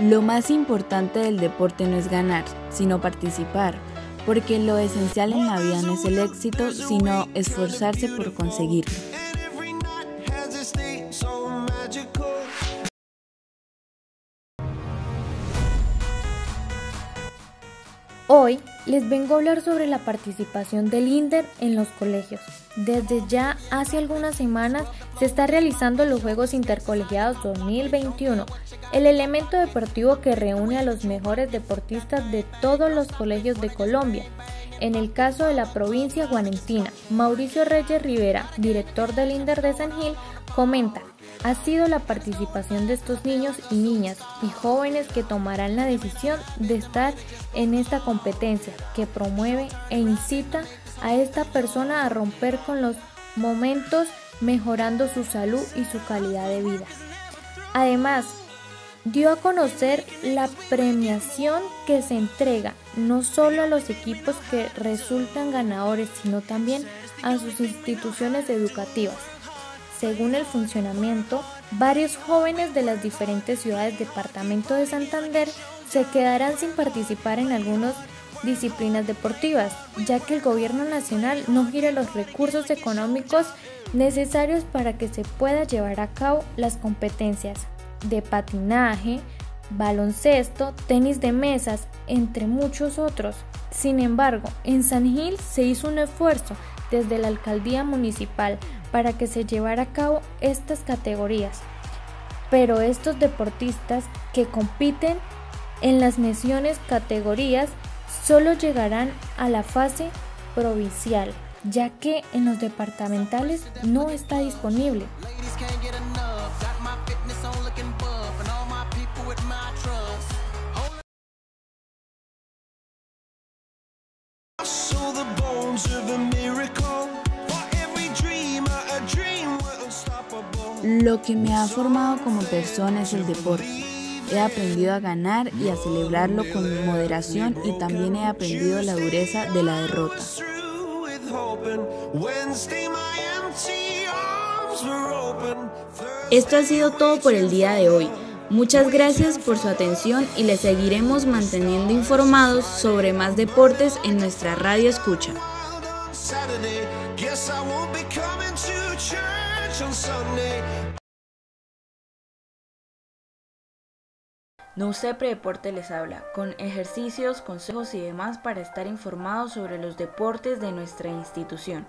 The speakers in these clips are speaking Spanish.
Lo más importante del deporte no es ganar, sino participar, porque lo esencial en la vida no es el éxito, sino esforzarse por conseguirlo. Hoy les vengo a hablar sobre la participación del INDER en los colegios. Desde ya hace algunas semanas se está realizando los Juegos Intercolegiados 2021, el elemento deportivo que reúne a los mejores deportistas de todos los colegios de Colombia. En el caso de la provincia guanentina, Mauricio Reyes Rivera, director del INDER de San Gil, comenta ha sido la participación de estos niños y niñas y jóvenes que tomarán la decisión de estar en esta competencia que promueve e incita a esta persona a romper con los momentos mejorando su salud y su calidad de vida. Además, dio a conocer la premiación que se entrega no solo a los equipos que resultan ganadores, sino también a sus instituciones educativas. Según el funcionamiento, varios jóvenes de las diferentes ciudades departamento de Santander se quedarán sin participar en algunas disciplinas deportivas, ya que el gobierno nacional no gira los recursos económicos necesarios para que se pueda llevar a cabo las competencias de patinaje, baloncesto, tenis de mesas, entre muchos otros. Sin embargo, en San Gil se hizo un esfuerzo desde la alcaldía municipal para que se llevara a cabo estas categorías. Pero estos deportistas que compiten en las menciones categorías solo llegarán a la fase provincial, ya que en los departamentales no está disponible. Lo que me ha formado como persona es el deporte. He aprendido a ganar y a celebrarlo con moderación y también he aprendido la dureza de la derrota. Esto ha sido todo por el día de hoy. Muchas gracias por su atención y les seguiremos manteniendo informados sobre más deportes en nuestra radio escucha. No Deporte les habla, con ejercicios, consejos y demás para estar informados sobre los deportes de nuestra institución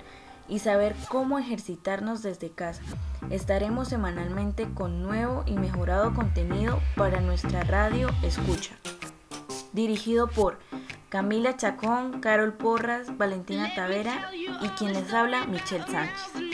y saber cómo ejercitarnos desde casa. Estaremos semanalmente con nuevo y mejorado contenido para nuestra radio Escucha. Dirigido por Camila Chacón, Carol Porras, Valentina Tavera y quien les habla, Michelle Sánchez.